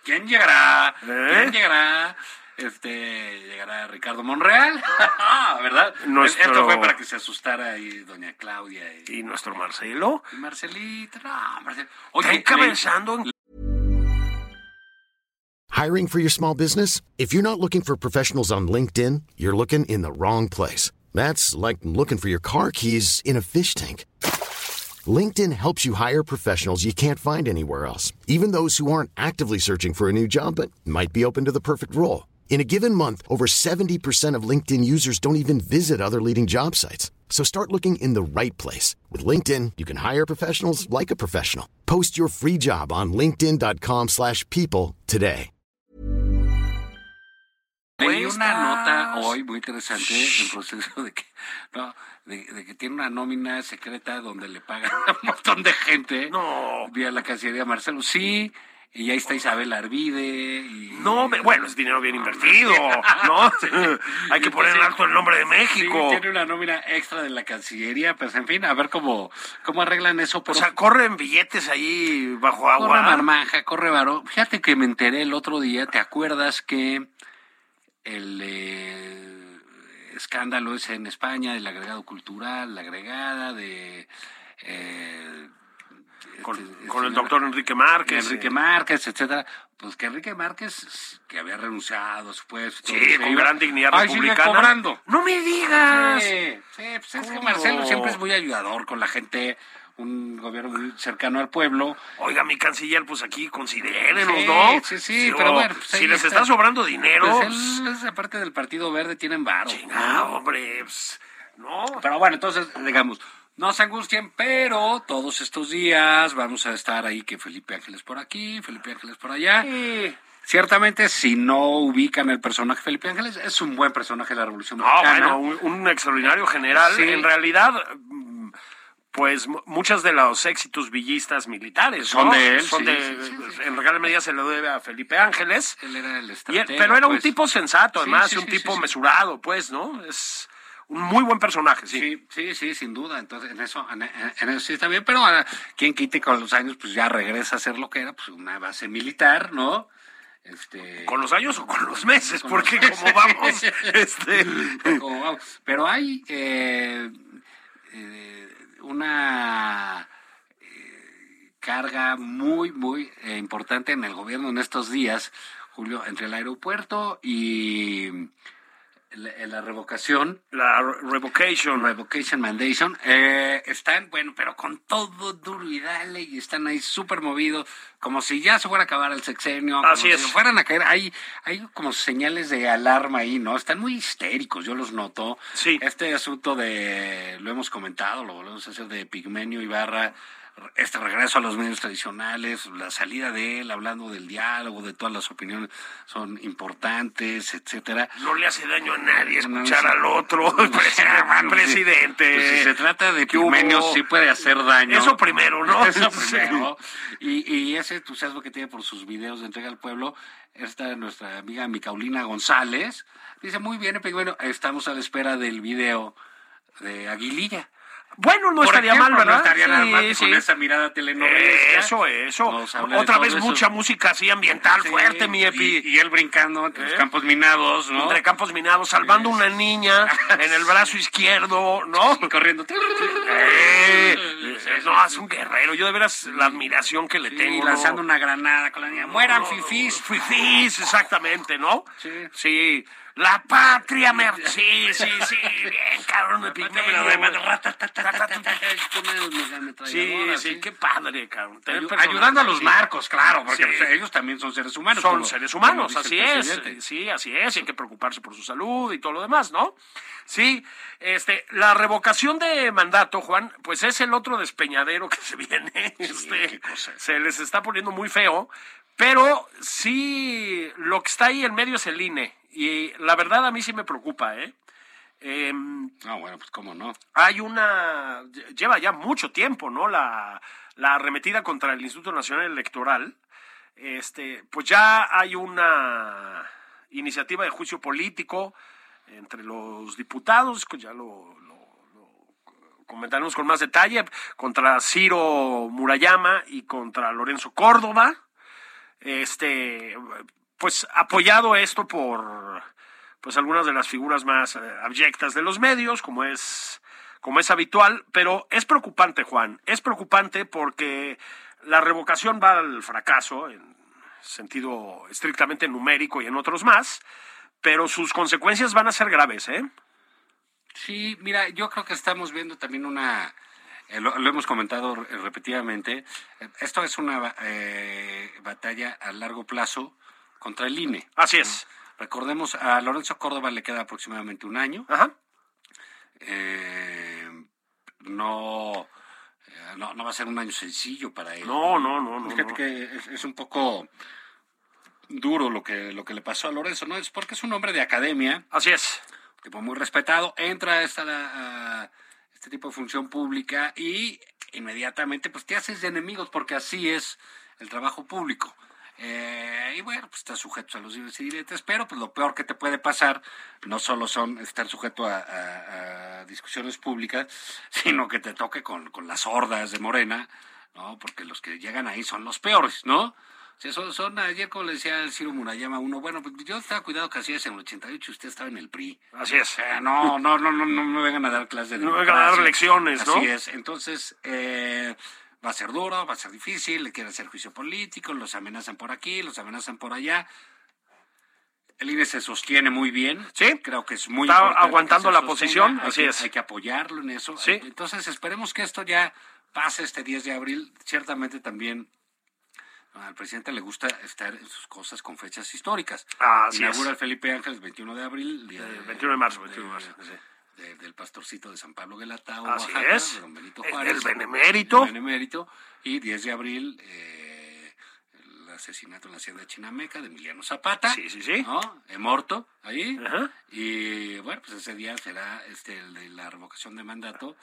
B: ¿quién llegará?
A: ¿Eh?
B: ¿Quién llegará? Este llegará Ricardo Monreal, ah, ¿verdad?
A: Nuestro-
B: Esto fue para que se asustara ahí doña Claudia y,
A: Y nuestro Marcelo.
B: y Marcelita. No, Marcel-
A: Está
B: Oye,
A: encabezando en
F: Hiring for your small business? If you're not looking for professionals on LinkedIn, you're looking in the wrong place. That's like looking for your car keys in a fish tank. LinkedIn helps you hire professionals you can't find anywhere else, even those who aren't actively searching for a new job but might be open to the perfect role. In a given month, over 70% of LinkedIn users don't even visit other leading job sites. So start looking in the right place. With LinkedIn, you can hire professionals like a professional. Post your free job on linkedin.com/people slash people today.
B: Leí una nota hoy muy interesante en proceso de que, no, de, de que tiene una nómina secreta donde le pagan a un montón de gente
A: No.
B: vía la Cancillería Marcelo. Sí, y ahí está Isabel Arvide. Y,
A: No, bueno, es dinero bien invertido, ¿no? Hay que poner en alto el nombre de
B: Sí,
A: México.
B: tiene una nómina extra de la Cancillería, pues en fin, a ver cómo, cómo arreglan eso.
A: O sea, corren billetes ahí bajo
B: corre
A: agua.
B: marmanja, corre varón. Fíjate que me enteré el otro día, ¿te acuerdas que el eh, escándalo es en España del agregado cultural, la agregada de... eh,
A: Con,
B: este-
A: con el doctor Enrique Márquez.
B: Enrique
A: eh,
B: Márquez, etcétera, pues que Enrique Márquez, que había renunciado a su puesto,
A: Sí, con
B: iba-
A: gran dignidad
B: Ay, sigue
A: republicana.
B: cobrando.
A: ¡No me digas!
B: Sí, sí, pues es que. Marcelo siempre es muy ayudador con la gente, un gobierno muy cercano al pueblo.
A: Oiga, mi canciller, pues aquí considérenos,
B: Sí,
A: ¿no?
B: sí, sí, pero bueno, pues
A: si les
B: está.
A: está sobrando dinero,
B: Pues
A: pues,
B: él es aparte del Partido Verde, tienen varo.
A: chingado,
B: ¿no?
A: hombre, pues, no.
B: Pero bueno, entonces, digamos, no se angustien, pero todos estos días vamos a estar ahí, que Felipe Ángeles por aquí, Felipe Ángeles por allá. Ciertamente, si no ubican el personaje Felipe Ángeles, es un buen personaje de la Revolución
A: No,
B: Mexicana.
A: bueno, un, un extraordinario general.
B: Sí.
A: En realidad, mm, pues mu- muchos de los éxitos villistas militares
B: Son
A: ¿no?
B: de él,
A: Son
B: sí,
A: de,
B: sí, sí, sí.
A: en gran medida se lo debe a Felipe Ángeles.
B: Él era el
A: Y él-
B: estratega,
A: pero era un
B: pues.
A: tipo sensato,
B: Sí,
A: además,
B: sí,
A: un tipo
B: sí, sí.
A: mesurado, pues, ¿no? Es un muy buen personaje, sí.
B: Sí, sí, sí, sin duda. Entonces, en eso, en, en eso sí está bien. Pero ah, quien quite con los años, pues ya regresa a ser lo que era, pues una base militar, ¿no? Este,
A: ¿Con los años o con los meses?
B: Con
A: Porque
B: los
A: como vamos, este...
B: como vamos. Pero hay eh, eh, una eh, carga muy, muy eh, importante en el gobierno en estos días, Julio, entre el aeropuerto y la, la revocación
A: La re- revocation.
B: Revocation Mandation, eh, están, bueno, pero con todo duro y dale, y están ahí súper movidos, como si ya se fuera a acabar el sexenio, como
A: Así
B: si
A: es.
B: fueran a caer, hay, hay como señales de alarma ahí, ¿no? Están muy histéricos, yo los noto.
A: Sí.
B: Este asunto de, lo hemos comentado, lo volvemos a hacer de Pigmenio Ibarra, este regreso a los medios tradicionales, la salida de él hablando del diálogo, de todas las opiniones son importantes, etcétera.
A: No le hace daño a nadie escuchar al otro.
B: No, sí.
A: presidente.
B: Pues si se trata de pigmenios, sí puede hacer daño.
A: Eso primero, ¿no?
B: Eso primero. Y, y ese entusiasmo que tiene por sus videos de entrega al pueblo, esta nuestra amiga Micaulina González, dice, muy bien, Pigmenio, estamos a la espera del video de Aguililla.
A: Bueno, no estaría
B: ejemplo,
A: mal, ¿verdad?
B: No estaría nada
A: Sí,
B: mal
A: sí.
B: con esa mirada telenovelesca.
A: Eso, eso. Otra vez
B: eso.
A: mucha música así ambiental
B: Sí,
A: fuerte, mi Epi.
B: Y, y él brincando entre los
A: ¿Eh?
B: campos minados, ¿no?
A: Entre campos minados, salvando una niña en el brazo izquierdo, ¿no?
B: Y corriendo.
A: Eh, no, es un guerrero. Yo de veras la admiración que le tengo.
B: lanzando
A: ¿no?
B: una granada con la niña. Mueran fifís.
A: Fifís, exactamente, ¿no?
B: Sí.
A: Sí. La patria. Sí, sí, sí. Bien, cabrón de Pigmenio. Sí, sí, qué padre, cabrón.
B: Ayudando a los
A: así.
B: narcos, claro, porque
A: Sí.
B: ellos también son seres humanos.
A: Son
B: como-
A: seres humanos, así es. Sí, así es. y Hay que preocuparse por su salud y todo lo demás, ¿no? Sí, este, la revocación de mandato, Juan, pues es el otro despeñadero que se viene. este,
B: qué cosa.
A: Se les está poniendo muy feo, pero sí, lo que está ahí en medio es el INE. Y la verdad a mí sí me preocupa, ¿eh? Em,
B: No, bueno, pues cómo no.
A: hay una, lleva ya mucho tiempo, ¿no? La, la arremetida contra el Instituto Nacional Electoral. Este, pues ya hay una iniciativa de juicio político entre los diputados, ya lo, lo- lo comentaremos con más detalle, contra Ciro Murayama y contra Lorenzo Córdoba. Este, pues apoyado esto por pues algunas de las figuras más eh, abyectas de los medios, como es, como es habitual, pero es preocupante, Juan, es preocupante porque la revocación va al fracaso en sentido estrictamente numérico y en otros más, pero sus consecuencias van a ser graves, ¿eh?
B: Sí, mira, yo creo que estamos viendo también una, eh, lo, hemos comentado repetidamente, eh, esto es una ba- batalla a largo plazo contra el INE.
A: Así es.
B: Recordemos, a Lorenzo Córdoba le queda aproximadamente un año.
A: Ajá.
B: Eh, no, eh, no, no va a ser un año sencillo para él.
A: No, no, no, no.
B: Fíjate
A: no.
B: que es, es un poco duro lo que, lo que le pasó a Lorenzo, ¿no? Es porque es un hombre de academia,
A: Así es.
B: tipo muy respetado, entra a, esta, a este tipo de función pública y inmediatamente pues te haces de enemigos porque así es el trabajo público. Eh, y bueno, pues estás sujeto a los dimes y diretes, pero pues lo peor que te puede pasar no solo son estar sujeto a, a- a discusiones públicas, sino que te toque con, con las hordas de Morena, ¿no? Porque los que llegan ahí son los peores, ¿no? O sea, son, son ayer como le decía el Ciro Murayama uno, bueno, pues yo estaba cuidado que hacías en el 88 usted estaba en el PRI.
A: Así es.
B: No, no, no, no, no me vengan a dar clases de
A: No me vengan a dar lecciones, ¿no?
B: Así es. Entonces, eh, va a ser duro, va a ser difícil, le quieren hacer juicio político, los amenazan por aquí, los amenazan por allá. El INE se sostiene muy bien.
A: Sí.
B: Creo que es muy
A: Está
B: importante
A: aguantando la posición,
B: Hay
A: así
B: que-
A: es.
B: Hay que apoyarlo en eso.
A: Sí.
B: Entonces, esperemos que esto ya pase este 10 de abril. Ciertamente también al presidente le gusta estar en sus cosas con fechas históricas.
A: Así
B: Inaugura
A: es.
B: el Felipe Ángeles 21 de abril. día
A: Eh,
B: de-
A: 21 de marzo, 21 de marzo, sí.
B: De- del pastorcito de San Pablo Guelatao, Oaxaca,
A: es.
B: de don Benito Juárez.
A: el benemérito.
B: El benemérito. Y 10 de abril, eh, el asesinato en la hacienda de Chinameca de Emiliano Zapata.
A: Sí, sí, sí.
B: ¿no? He muerto ahí.
A: Ajá.
B: Y bueno, pues ese día será este el de la revocación de mandato,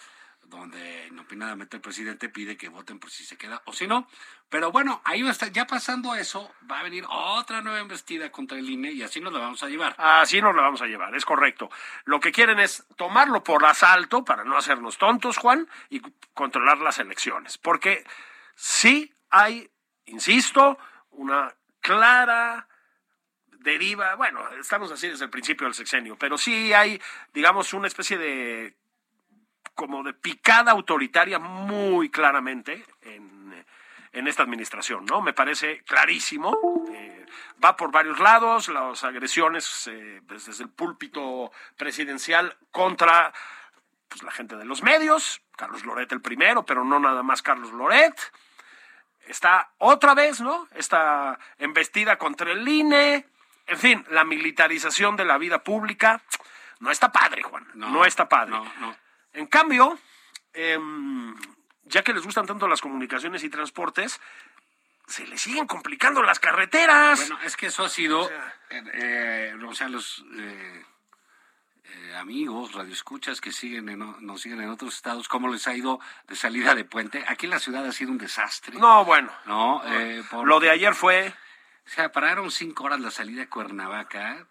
B: donde inopinadamente el presidente pide que voten por si se queda o si no. Pero bueno, ahí va a estar, ya pasando eso, va a venir otra nueva embestida contra el INE y así nos la vamos a llevar.
A: Así nos la vamos a llevar, es correcto. Lo que quieren es tomarlo por asalto para no hacernos tontos, Juan, y controlar las elecciones. Porque sí hay, insisto, una clara deriva, bueno, estamos así desde el principio del sexenio, pero sí hay, digamos, una especie de como de picada autoritaria muy claramente en, en esta administración, ¿no? Me parece clarísimo. eh, va por varios lados, las agresiones eh, pues, desde el púlpito presidencial contra pues, la gente de los medios, Carlos Loret el primero, pero no nada más Carlos Loret. Está otra vez, ¿no? Esta embestida contra el INE. En fin, la militarización de la vida pública. No está padre, Juan. No, está padre.
B: No, no.
A: En cambio, em, ya que les gustan tanto las comunicaciones y transportes, se les siguen complicando las carreteras.
B: Bueno, es que eso ha sido,
A: O sea-
B: eh, eh, o sea, los eh, eh, amigos, radioescuchas que siguen en, nos siguen en otros estados, cómo les ha ido de salida de puente. Aquí en la ciudad ha sido un desastre.
A: no, bueno.
B: No, eh, por-
A: Lo de ayer fue...
B: O sea, pararon cinco horas la salida a Cuernavaca,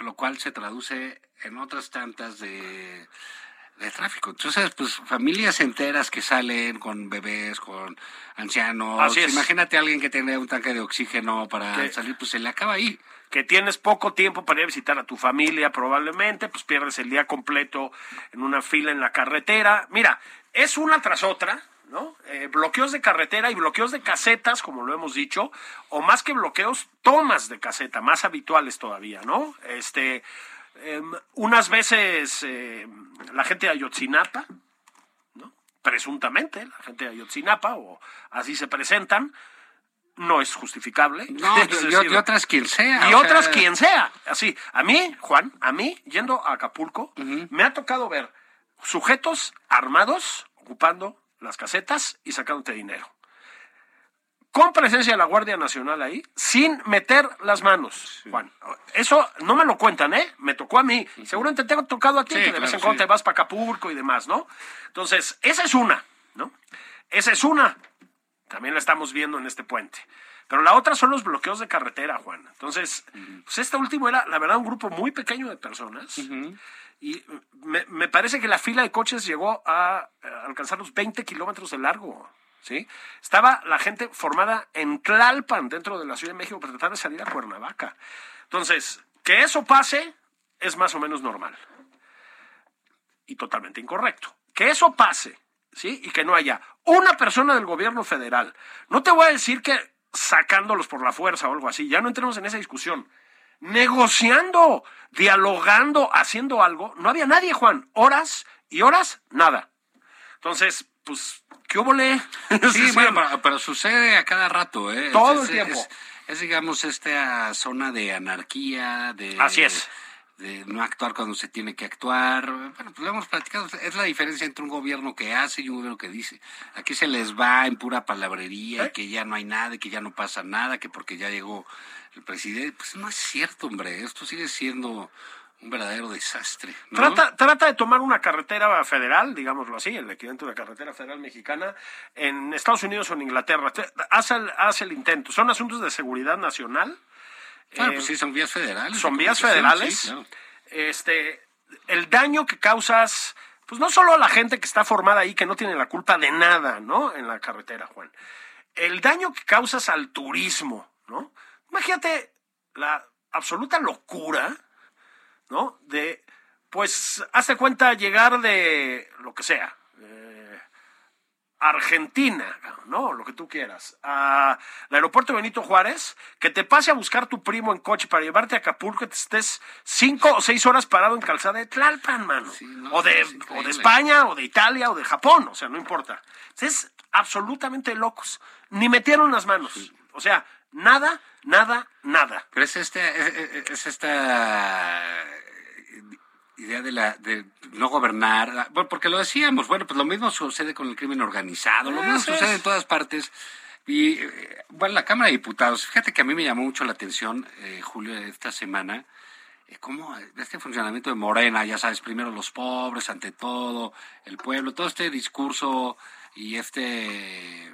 B: lo cual se traduce en otras tantas de, de tráfico. Entonces, pues familias enteras que salen con bebés, con ancianos.
A: Así es.
B: Imagínate a alguien que tiene un tanque de oxígeno para salir, pues se le acaba ahí.
A: que tienes poco tiempo para ir a visitar a tu familia probablemente, pues pierdes el día completo en una fila en la carretera. Mira, es una tras otra, ¿no? Eh, bloqueos de carretera y bloqueos de casetas, como lo hemos dicho, o más que bloqueos, tomas de caseta, más habituales todavía, ¿no? Este, em, unas veces em, la gente de Ayotzinapa, ¿no? Presuntamente, la gente de Ayotzinapa, o así se presentan, no es justificable.
B: No,
A: Es
B: y,
A: decir,
B: y otras quien sea.
A: y otras
B: sea,
A: quien sea. Así, a mí, Juan, a mí, yendo a Acapulco, me ha tocado ver sujetos armados ocupando las casetas y sacándote dinero. Con presencia de la Guardia Nacional ahí, sin meter las manos, Juan. Eso no me lo cuentan, ¿eh? Me tocó a mí. Seguramente te ha tocado a ti,
B: Sí,
A: que de vez en cuando
B: sí.
A: te vas para Acapulco y demás, ¿no? Entonces, esa es una, ¿no? Esa es una. También la estamos viendo en este puente. Pero la otra son los bloqueos de carretera, Juan. Entonces, pues este último era, la verdad, un grupo muy pequeño de personas. Y me, me parece que la fila de coches llegó a, eh, alcanzar los 20 kilómetros de largo. Estaba la gente formada en Tlalpan, dentro de la Ciudad de México, para tratar de salir a Cuernavaca. Entonces, que eso pase es más o menos normal. Y totalmente incorrecto. Que eso pase, ¿sí? Y que no haya una persona del gobierno federal. No te voy a decir que sacándolos por la fuerza o algo así, ya no entremos en esa discusión. Negociando, dialogando, haciendo algo. No había nadie, Juan. Horas y horas, nada. Entonces, pues, ¿qué hubo le?
B: Sí, bueno, pero, pero sucede a cada rato, ¿eh?
A: Todo
B: Es-
A: el tiempo.
B: Es, es, digamos, esta zona de anarquía, de...
A: Así es.
B: de no actuar cuando se tiene que actuar. Bueno, pues lo hemos platicado. Es la diferencia entre un gobierno que hace y un gobierno que dice. Aquí se les va en pura palabrería,
A: ¿Eh?
B: que ya no hay nada, que ya no pasa nada, que porque ya llegó el presidente. Pues no es cierto, hombre. Esto sigue siendo un verdadero desastre. ¿no?
A: Trata, trata de tomar una carretera federal, digámoslo así, el equivalente de una carretera federal mexicana, en Estados Unidos o en Inglaterra. Te- Haz el, haz el intento. Son asuntos de seguridad nacional.
B: Claro,
A: Eh,
B: pues sí, son vías federales.
A: son vías federales.
B: sí, claro.
A: Este, el daño que causas, pues no solo a la gente que está formada ahí, que no tiene la culpa de nada, ¿no? En la carretera, Juan. El daño que causas al turismo, ¿no? Imagínate la absoluta locura, ¿no? De, pues, hazte cuenta llegar de lo que sea, eh, Argentina, ¿no? Lo que tú quieras, al aeropuerto Benito Juárez, que te pase a buscar tu primo en coche para llevarte a Acapulco, que te estés cinco o seis horas parado en calzada de Tlalpan, mano.
B: Sí, no,
A: o, de,
B: es
A: o de España, o de Italia, o de Japón, o sea, no importa. Es absolutamente locos. Ni metieron las manos. O sea, nada, nada, nada.
B: Pero es, este, es, es esta idea de la de no gobernar, bueno, porque lo decíamos, bueno, pues lo mismo sucede con el crimen organizado, lo mismo
A: Eso es.
B: sucede en todas partes. Y eh, bueno, la Cámara de Diputados, fíjate que a mí me llamó mucho la atención, eh, Julio, esta semana, eh, cómo este funcionamiento de Morena, ya sabes, primero los pobres, ante todo, el pueblo, todo este discurso y este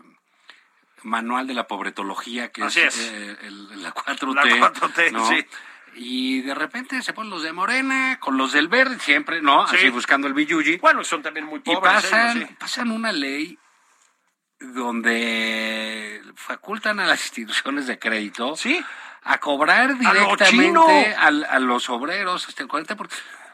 B: manual de la pobretología que
A: Así
B: es,
A: es.
B: eh, el- la 4T.
A: La 4T,
B: ¿no?
A: sí.
B: Y de repente se ponen los de Morena con los del verde siempre, ¿no?
A: Sí.
B: Así buscando el billuyi.
A: Bueno, son también muy
B: Y
A: pobres.
B: pasan,
A: ellos, sí.
B: pasan una ley donde facultan a las instituciones de crédito
A: Sí.
B: a cobrar directamente al- a, los obreros hasta el 40%. O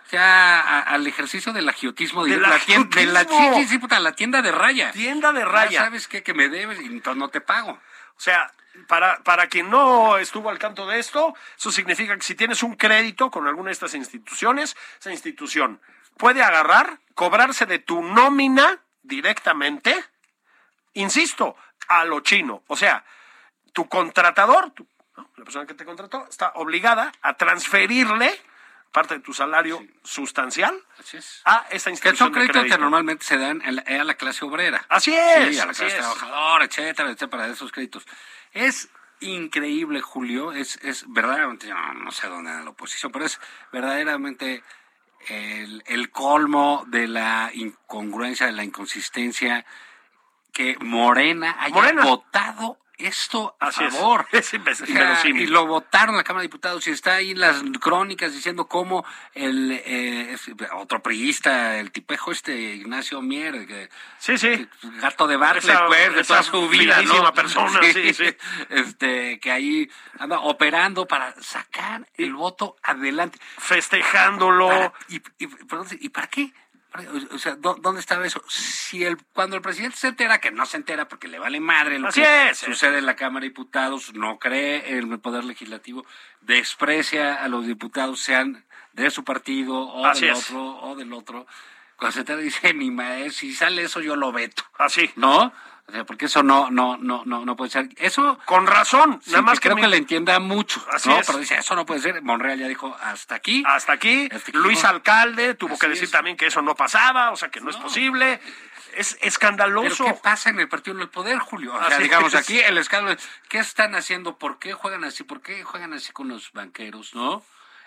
B: sea, a- al ejercicio del agiotismo de,
A: Del
B: la tienda, de la, sí,
A: agiotismo.
B: sí, sí, puta, la tienda de raya.
A: Tienda de
B: Ya
A: raya.
B: ¿Sabes qué? Que me debes y entonces no te pago.
A: O sea, para, para quien no estuvo al tanto de esto, eso significa que si tienes un crédito con alguna de estas instituciones, esa institución puede agarrar, cobrarse de tu nómina directamente, insisto, a lo chino. O sea, tu contratador, tu- ¿no? la persona que te contrató, está obligada a transferirle parte de tu salario sustancial
B: Así es.
A: a
B: Que
A: institución
B: son
A: de
B: créditos
A: crédito.
B: que normalmente se dan a la, a la clase obrera.
A: Así es,
B: Sí, a la clase trabajadora, etcétera, etcétera, para esos créditos. Es increíble, Julio, es, es verdaderamente, no, no sé dónde anda la oposición, pero es verdaderamente el, el colmo de la incongruencia, de la inconsistencia, que Morena haya
A: Morena.
B: votado esto a
A: Así es.
B: favor.
A: Es inverosímil.
B: y lo votaron la Cámara de Diputados y está ahí en las crónicas diciendo cómo el eh, es- otro priista, el tipejo este Ignacio Mier, que,
A: Sí, sí.
B: que- gato de Bartlett, pues, de toda su vida, ¿no?
A: persona, sí, sí.
B: Este, que ahí anda operando para sacar el voto adelante.
A: Festejándolo.
B: Para- y, y- perdón, ¿y para qué? O sea, ¿dó- ¿dónde estaba eso? Si el, cuando el presidente se entera, que no se entera porque le vale madre lo
A: Así
B: que
A: es.
B: sucede en la Cámara de Diputados, no cree en el Poder Legislativo, desprecia a los diputados, sean de su partido o
A: Así
B: del
A: es.
B: otro o del otro. Cuando se entera dice, ni madre, si sale eso yo lo veto.
A: Así.
B: ¿No? O sea, porque eso no, no, no, no, no puede ser. Eso
A: Con razón.
B: sí,
A: nada más que,
B: creo
A: mi-
B: que le entienda mucho.
A: Así
B: ¿no?
A: es.
B: Pero dice, eso no puede ser. Monreal ya dijo, hasta aquí.
A: hasta aquí.
B: Hasta aquí,
A: Luis
B: ¿no?
A: Alcalde tuvo
B: Así
A: que decir
B: es.
A: también que eso no pasaba, o sea, que no, es posible. Es
B: Pero
A: escandaloso.
B: ¿qué pasa en el partido del poder, Julio? O sea,
A: Así
B: digamos,
A: es.
B: aquí el escándalo es, ¿qué están haciendo? ¿Por qué juegan así? ¿Por qué juegan así con los banqueros, no?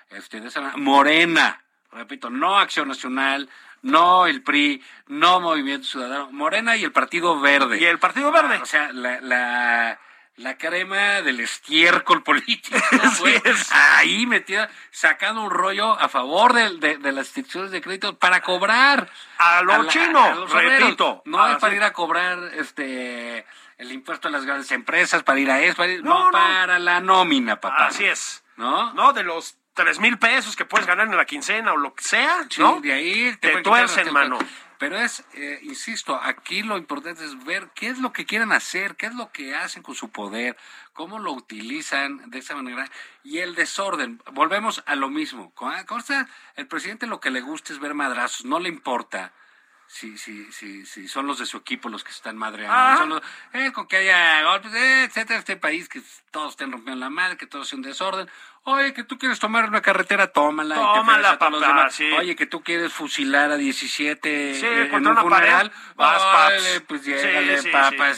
B: Este, de esa manera. Morena, repito, no Acción Nacional, no el PRI, no Movimiento Ciudadano, Morena y el Partido Verde.
A: Y el Partido Verde.
B: Ah, o sea, la, la, la crema del estiércol político. ¿no,
A: Así
B: güey?
A: es.
B: Ahí metida, sacando un rollo a favor de, de- de las instituciones de crédito para cobrar.
A: A lo
B: la-
A: chino,
B: los
A: repito.
B: No es para ir a cobrar este el impuesto a las grandes empresas, para ir a eso, para ir-
A: no.
B: para la nómina, papá.
A: Así es.
B: ¿No?
A: ¿No? De los tres mil pesos que puedes ganar en la quincena o lo que sea,
B: Sí,
A: ¿no?
B: de ahí
A: Te
B: pueden
A: tuercen, mano.
B: Pero es, eh, insisto, aquí lo importante es ver qué es lo que quieren hacer, qué es lo que hacen con su poder, cómo lo utilizan de esa manera y el desorden. Volvemos a lo mismo. Con- esta- el presidente lo que le gusta es ver madrazos, no le importa si, si, si, si son los de su equipo los que se están madreando.
A: Ah.
B: Son los- eh, con que haya golpes, eh, etcétera, este país, que todos estén rompiendo la madre, que todo sea un desorden. Oye, que tú quieres tomar una carretera, tómala. y
A: Tómala,
B: los demás.
A: sí.
B: Oye, que tú quieres fusilar a 17
A: Sí,
B: eh, en un funeral.
A: vas,
B: Órale, pues llégale,
A: sí,
B: papá.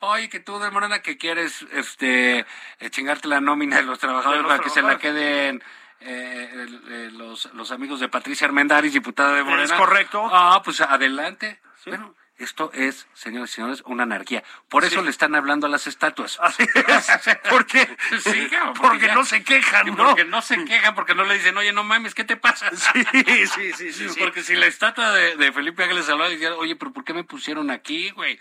B: Oye, que tú de Morena que quieres este eh, chingarte la nómina de los trabajadores
A: De los
B: para que se la queden eh, eh, los, los amigos de Patricia Armendáriz, diputada de Morena.
A: Es correcto.
B: Ah, pues adelante. Bueno, esto es, señores y señores, una anarquía. Por eso
A: Sí.
B: le están hablando a las estatuas.
A: Así es. ¿Por qué?
B: Sí,
A: porque
B: ya-
A: no se quejan, ¿no?
B: Porque no se quejan, porque no le dicen, oye, no mames, ¿qué te pasa?
A: Sí, sí, sí, sí, sí.
B: Porque si la estatua de, de Felipe Ángeles hablaba, decía, oye, pero ¿por qué me pusieron aquí, güey?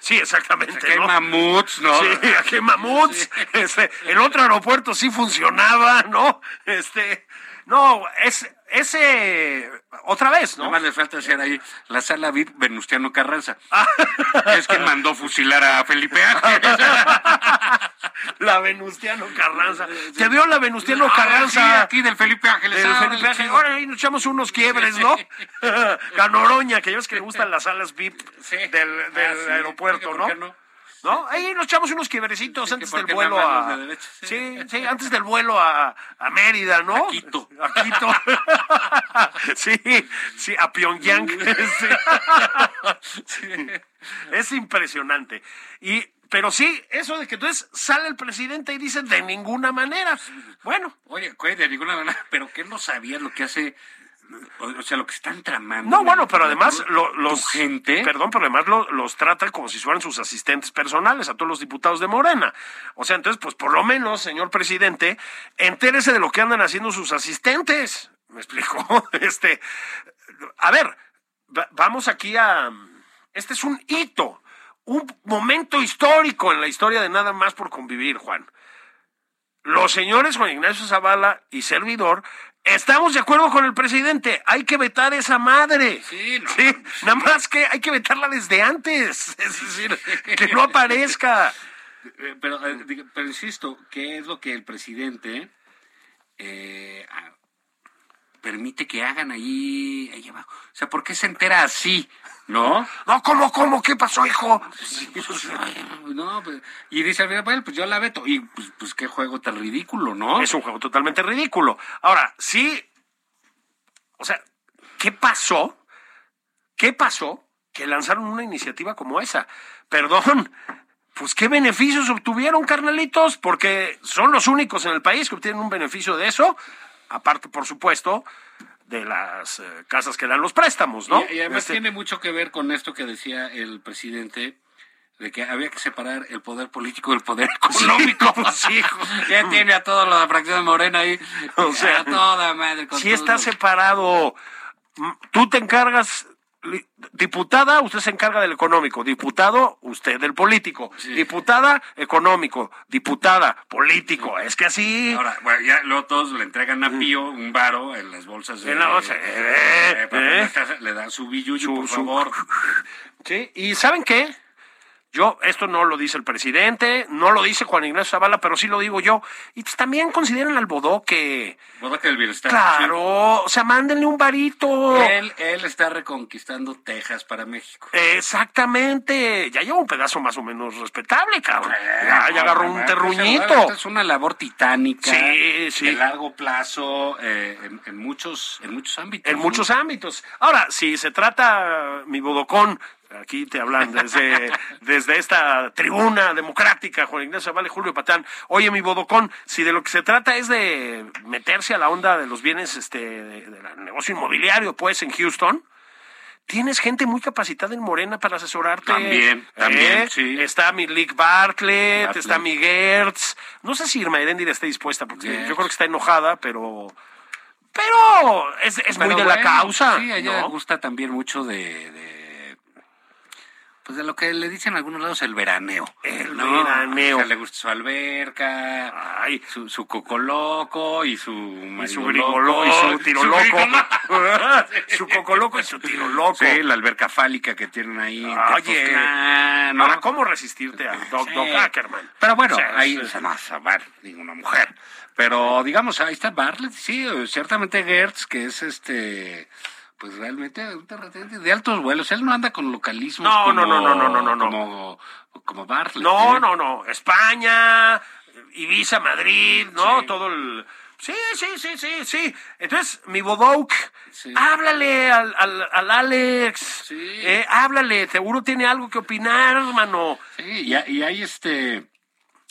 A: Sí, exactamente.
B: Aquí hay
A: ¿no?
B: mamuts, ¿no?
A: Sí, aquí hay mamuts. Este, el otro aeropuerto sí funcionaba, ¿no? Este, no, es, ese, otra vez,
B: Nada
A: ¿no?
B: más le falta hacer ahí la sala VIP Venustiano Carranza.
A: Ah.
B: Es quien mandó fusilar a Felipe Ángeles.
A: La Venustiano Carranza. ¿Te vio la Venustiano
B: Ah, sí,
A: Carranza?
B: aquí del Felipe Ángeles. Ah,
A: Felipe. Ahora ahí nos echamos unos quiebres, ¿no? Canoroña, que ya ves que le gustan las salas VIP
B: Sí.
A: del,
B: Ah,
A: del aeropuerto,
B: ¿Por
A: ¿no?
B: No?
A: Ahí nos echamos unos quiebrecitos
B: Sí,
A: antes del vuelo a...
B: de sí.
A: Sí, antes del vuelo a, a Mérida, ¿no?
B: A Quito.
A: A Quito. sí, sí, a Pyongyang. Es impresionante. Y, pero sí, eso de que entonces sale el presidente y dice de ninguna manera. Bueno,
B: Oye, de ninguna manera, pero que no sabías lo que hace, o, sea, lo que están tramando.
A: No,
B: en
A: bueno, pero además lo- los
B: gente.
A: perdón, pero además lo- los tratan como si fueran sus asistentes personales a todos los diputados de Morena. O sea, entonces, pues por lo menos, señor presidente, entérese de lo que andan haciendo sus asistentes. ¿Me explico? Este, a ver, va- vamos aquí a este es un hito, un momento histórico en la historia de nada más por convivir, Juan los señores Juan Ignacio Zavala y servidor estamos de acuerdo con el presidente. Hay que vetar esa madre.
B: Sí, no.
A: nada más que hay que vetarla desde antes. Es decir, que no aparezca.
B: Eh, Pero, eh, pero insisto, ¿qué es lo que el presidente eh, permite que hagan ahí, ahí abajo? O sea, ¿por qué se entera así? ¿No?
A: No, ¿cómo, cómo? ¿Qué pasó, hijo?
B: No, pues, y dice al final, bueno, pues yo la veto. Y pues, pues qué juego tan ridículo, ¿no?
A: Es un juego totalmente ridículo. Ahora, sí. O sea, ¿qué pasó? ¿Qué pasó que lanzaron una iniciativa como esa? Perdón. Pues qué beneficios obtuvieron, carnalitos, porque son los únicos en el país que obtienen un beneficio de eso, aparte, por supuesto, de las eh, casas que dan los préstamos, ¿no?
B: Y, y además
A: Este,
B: tiene mucho que ver con esto que decía el presidente, de que había que separar el poder político del poder económico.
A: sí,
B: ya tiene a toda la fracción de Morena ahí.
A: O sea,
B: a toda madre. con
A: Si está separado, tú te encargas, diputada, usted se encarga del económico, diputado, usted del político,
B: Sí.
A: diputada, económico, diputada, político, es que así...
B: Ahora, bueno, ya luego todos le entregan a Pío un varo en las bolsas de...
A: En la bolsa, eh,
B: papel
A: eh.
B: casa, le dan su billuyo, por
A: su-
B: favor.
A: Sí, y ¿saben qué? Yo, esto no lo dice el presidente, no lo dice Juan Ignacio Zavala, pero sí lo digo yo. Y pues también consideren al Bodoque.
B: Boda que el bienestar.
A: Claro, o sea, mándenle un varito.
B: Él, él está reconquistando Texas para México.
A: Exactamente. Ya lleva un pedazo más o menos respetable, cabrón. Ya, agarró un terruñito.
B: Es una labor titánica.
A: Sí, sí.
B: De largo plazo, eh, en, en muchos, en muchos ámbitos.
A: En
B: ¿no?
A: muchos ámbitos. Ahora, si se trata, mi bodocón, aquí te hablan desde, desde esta tribuna democrática, Juan Ignacio Vale, Julio Patán. Oye, mi bodocón, si de lo que se trata es de meterse a la onda de los bienes este, de- del negocio inmobiliario, pues, en Houston. Tienes gente muy capacitada en Morena para asesorarte.
B: También, también,
A: ¿Eh?
B: sí.
A: Está mi Lick Bartlett,
B: Bartlett.
A: está mi Gertz. No sé si Irma Erendira está dispuesta, porque
B: Gertz.
A: yo creo que está enojada, pero... Pero es, es muy de la causa.
B: Sí, a ella
A: ¿no?
B: gusta también mucho de, de- Pues de lo que le dicen en algunos lados el veraneo.
A: El
B: ¿no?
A: veraneo.
B: O sea, le gusta su alberca,
A: Ay.
B: su, su coco loco y su
A: Y su
B: marido
A: gringo
B: loco,
A: loco, y su tiro
B: su
A: su coco loco y su tiro loco.
B: Sí, la alberca fálica que tienen ahí.
A: Oye,
B: Tepoztlán, ¿no?
A: ahora, ¿cómo resistirte a Doc,
B: Sí.
A: Doc Ackerman?
B: Pero bueno, ahí sea, no vas a ver ninguna mujer. Pero digamos, ahí está Bartlett, sí, ciertamente Gertz, que es este, pues realmente de altos vuelos. Él no anda con localismos
A: No,
B: como,
A: no, no, no, no, no.
B: Como, como Bartlett.
A: No,
B: ¿eh?
A: no, no. España, Ibiza, Madrid, ¿no?
B: Sí.
A: Todo el. Sí, sí, sí, sí, sí. Entonces, mi Bodoc,
B: Sí.
A: háblale al, al, al Alex.
B: Sí.
A: Eh, háblale, seguro tiene algo que opinar, hermano.
B: Sí, y, hay- y hay este,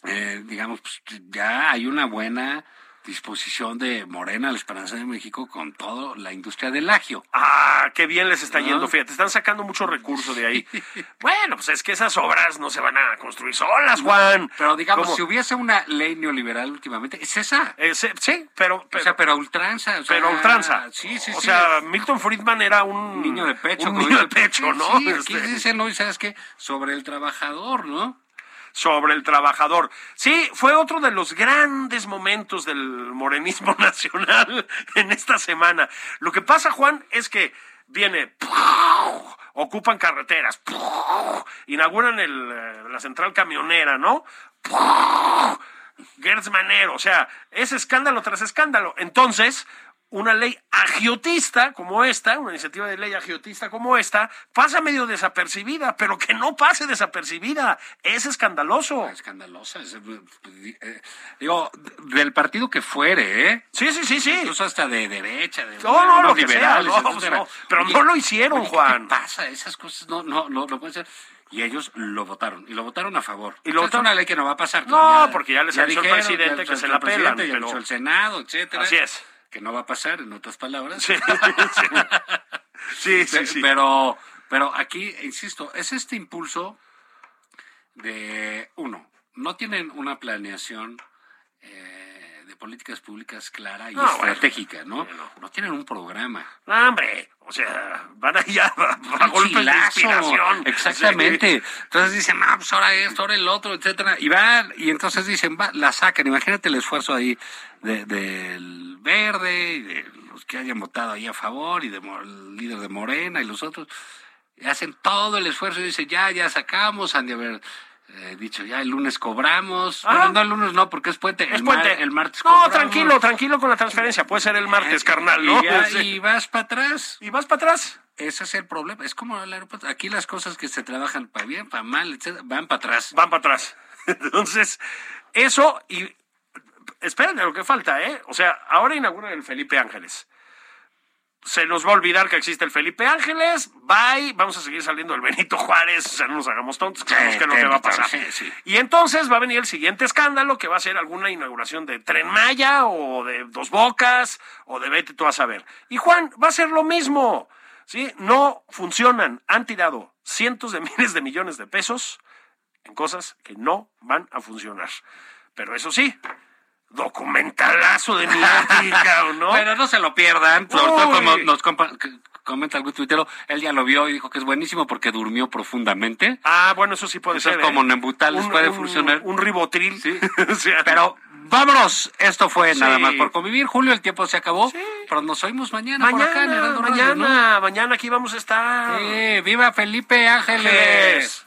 B: eh, digamos, pues, ya hay una buena disposición de Morena, la Esperanza de México, con toda la industria del agio.
A: Ah, qué bien les está
B: ¿No?
A: yendo, fíjate, están sacando muchos recursos de ahí. bueno, pues es que esas obras no se van a construir solas, Juan.
B: Pero digamos,
A: ¿Cómo?
B: si hubiese una ley neoliberal últimamente, es esa.
A: Eh, sí, sí, pero,
B: o
A: pero,
B: sea, pero ultranza. o sea,
A: pero ultranza.
B: Sí, sí,
A: O
B: sí.
A: sea, Milton Friedman era un
B: niño de pecho.
A: Un niño de pecho, ¿no?
B: Sí, aquí
A: Este,
B: dicen, ¿no? Y sabes qué, sobre el trabajador, ¿no?
A: Sobre el trabajador. Sí, fue otro de los grandes momentos del morenismo nacional en esta semana. Lo que pasa, Juan, es que viene, ocupan carreteras, inauguran el, eh, la central camionera, ¿no? Gertz Manero, o sea, es escándalo tras escándalo. Entonces, una ley agiotista como esta, una iniciativa de ley agiotista como esta, pasa medio desapercibida, pero que no pase desapercibida, es escandaloso.
B: Escandalosa. es, eh, digo, del partido que fuere, ¿eh?
A: Sí, sí, sí, sí.
B: Incluso hasta de derecha, de
A: No, no, lo que sea, no, no, pero no lo hicieron,
B: oye,
A: Juan.
B: ¿Qué pasa? Esas cosas no, no, no, no pueden ser. Y ellos lo votaron, y lo votaron a favor.
A: Y lo
B: O sea,
A: votaron-
B: Es una ley que no va a pasar.
A: No, porque ya les avisó el
B: dijeron,
A: presidente
B: ya
A: que se
B: avisó
A: la
B: el presidente,
A: pelan,
B: ya
A: pero-
B: avisó el Senado, etcétera.
A: Así es.
B: Que no va a pasar, en otras palabras.
A: Sí, sí, sí,
B: Pe-
A: sí.
B: Pero, pero aquí, insisto, es este impulso de, uno, no tienen una planeación eh, políticas públicas clara y
A: No, bueno.
B: estratégica, ¿no? No tienen un programa.
A: No, hombre, o sea, van allá a, golpes de inspiración.
B: Exactamente. Entonces dicen, no, pues ahora esto, ahora el otro, etcétera. Y van, y entonces dicen, va, la sacan. Imagínate el esfuerzo ahí de- del verde, y de los que hayan votado ahí a favor, y de Mo- el líder de Morena y los otros. Hacen todo el esfuerzo y dicen, ya, ya sacamos, han de haber eh, dicho, ya el lunes cobramos.
A: Ah.
B: Bueno, no, el lunes no, porque es puente.
A: Es
B: el, mar-
A: puente.
B: el martes
A: No,
B: cobramos.
A: tranquilo, tranquilo con la transferencia. Puede ser el martes, carnal, ¿no?
B: Y, ya-
A: Sí.
B: y vas para atrás.
A: Y vas para atrás.
B: Ese es el problema. Es como el aeropuerto. Aquí las cosas que se trabajan para bien, para mal, etcétera, van para atrás.
A: Van para atrás. Entonces, eso y espérenme lo que falta, ¿eh? O sea, ahora inauguran el Felipe Ángeles. Se nos va a olvidar que existe el Felipe Ángeles. Bye. Vamos a seguir saliendo del Benito Juárez. O sea, no nos hagamos tontos. que que no te va a pasar.
B: Sí, sí.
A: Y entonces va a venir el siguiente escándalo que va a ser alguna inauguración de Tren Maya o de Dos Bocas o de Vete tú a saber. Y Juan, va a ser lo mismo. ¿Sí? No funcionan. Han tirado cientos de miles de millones de pesos en cosas que no van a funcionar. Pero eso sí, documentalazo de mi ética, ¿o no?
B: Pero no se lo pierdan. Sobre todo como nos compa- comenta algún tuitero, él ya lo vio y dijo que es buenísimo porque durmió profundamente.
A: Ah, bueno, eso sí puede
B: Eso
A: ser.
B: es como
A: ¿eh?
B: Nembutales,
A: Un-
B: puede
A: un-
B: funcionar.
A: Un ribotril.
B: Sí.
A: O sea,
B: Pero vámonos. Esto fue
A: Sí.
B: nada más por convivir. Julio, el tiempo se acabó.
A: Sí.
B: Pero nos oímos mañana, por acá en
A: mañana,
B: Radio,
A: mañana,
B: ¿no?
A: mañana aquí vamos a estar.
B: Sí, viva Felipe.
A: Ángeles.